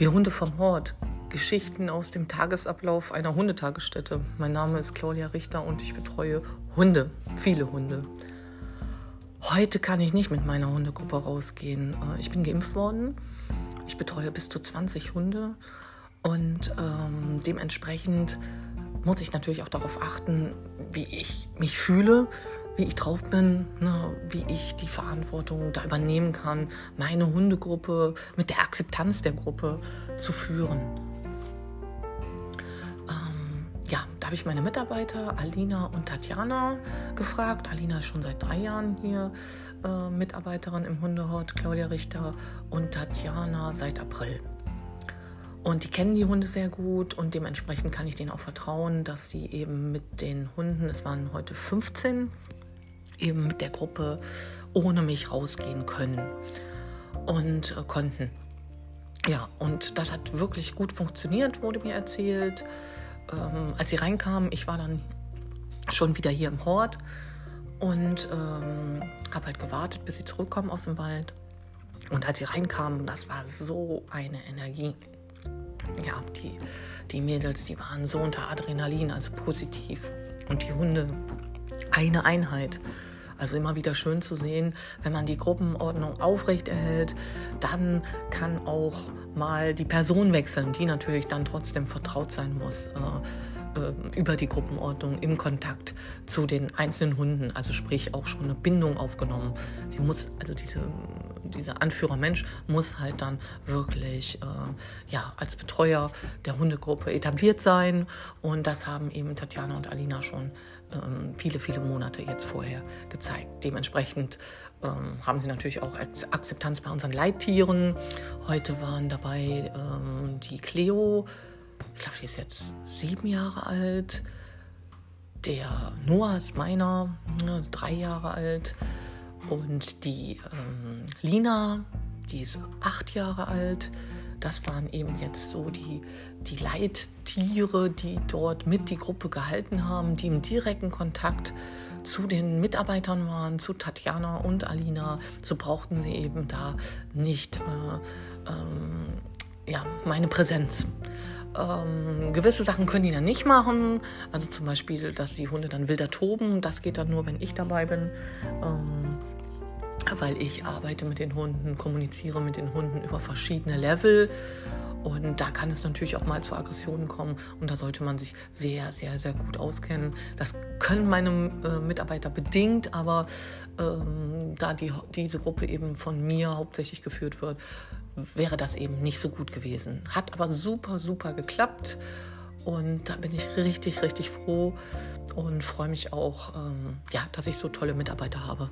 Wir Hunde vom Hort. Geschichten aus dem Tagesablauf einer Hundetagesstätte. Mein Name ist Claudia Richter und ich betreue Hunde, viele Hunde. Heute kann ich nicht mit meiner Hundegruppe rausgehen. Äh, ich bin geimpft worden. Ich betreue bis zu 20 Hunde und ähm, dementsprechend muss ich natürlich auch darauf achten, wie ich mich fühle, wie ich drauf bin, ne, wie ich die Verantwortung da übernehmen kann, meine Hundegruppe mit der Akzeptanz der Gruppe zu führen. Ähm, ja, da habe ich meine Mitarbeiter Alina und Tatjana gefragt. Alina ist schon seit drei Jahren hier äh, Mitarbeiterin im Hundehort, Claudia Richter und Tatjana seit April. Und die kennen die Hunde sehr gut und dementsprechend kann ich denen auch vertrauen, dass sie eben mit den Hunden, es waren heute 15, eben mit der Gruppe ohne mich rausgehen können und äh, konnten. Ja, und das hat wirklich gut funktioniert, wurde mir erzählt. Ähm, als sie reinkamen, ich war dann schon wieder hier im Hort und ähm, habe halt gewartet, bis sie zurückkommen aus dem Wald. Und als sie reinkamen, das war so eine Energie ja, die, die Mädels, die waren so unter Adrenalin, also positiv. Und die Hunde, eine Einheit. Also immer wieder schön zu sehen, wenn man die Gruppenordnung aufrecht erhält, dann kann auch mal die Person wechseln, die natürlich dann trotzdem vertraut sein muss. Äh, äh, über die Gruppenordnung im Kontakt zu den einzelnen Hunden, also sprich auch schon eine Bindung aufgenommen. Sie muss, also diese, dieser Anführermensch muss halt dann wirklich äh, ja, als Betreuer der Hundegruppe etabliert sein und das haben eben Tatjana und Alina schon ähm, viele, viele Monate jetzt vorher gezeigt. Dementsprechend ähm, haben sie natürlich auch Akzeptanz bei unseren Leittieren. Heute waren dabei ähm, die Cleo, glaube, die ist jetzt sieben Jahre alt. Der Noah ist meiner, ne, drei Jahre alt. Und die ähm, Lina, die ist acht Jahre alt. Das waren eben jetzt so die, die Leittiere, die dort mit die Gruppe gehalten haben, die im direkten Kontakt zu den Mitarbeitern waren, zu Tatjana und Alina. So brauchten sie eben da nicht äh, ähm, ja, meine Präsenz. Ähm, gewisse Sachen können die dann nicht machen. Also zum Beispiel, dass die Hunde dann wilder toben. Das geht dann nur, wenn ich dabei bin. Ähm, weil ich arbeite mit den Hunden, kommuniziere mit den Hunden über verschiedene Level. Und da kann es natürlich auch mal zu Aggressionen kommen. Und da sollte man sich sehr, sehr, sehr gut auskennen. Das können meine äh, Mitarbeiter bedingt, aber ähm, da die, diese Gruppe eben von mir hauptsächlich geführt wird, wäre das eben nicht so gut gewesen. Hat aber super, super geklappt. Und da bin ich richtig, richtig froh und freue mich auch, ähm, ja, dass ich so tolle Mitarbeiter habe.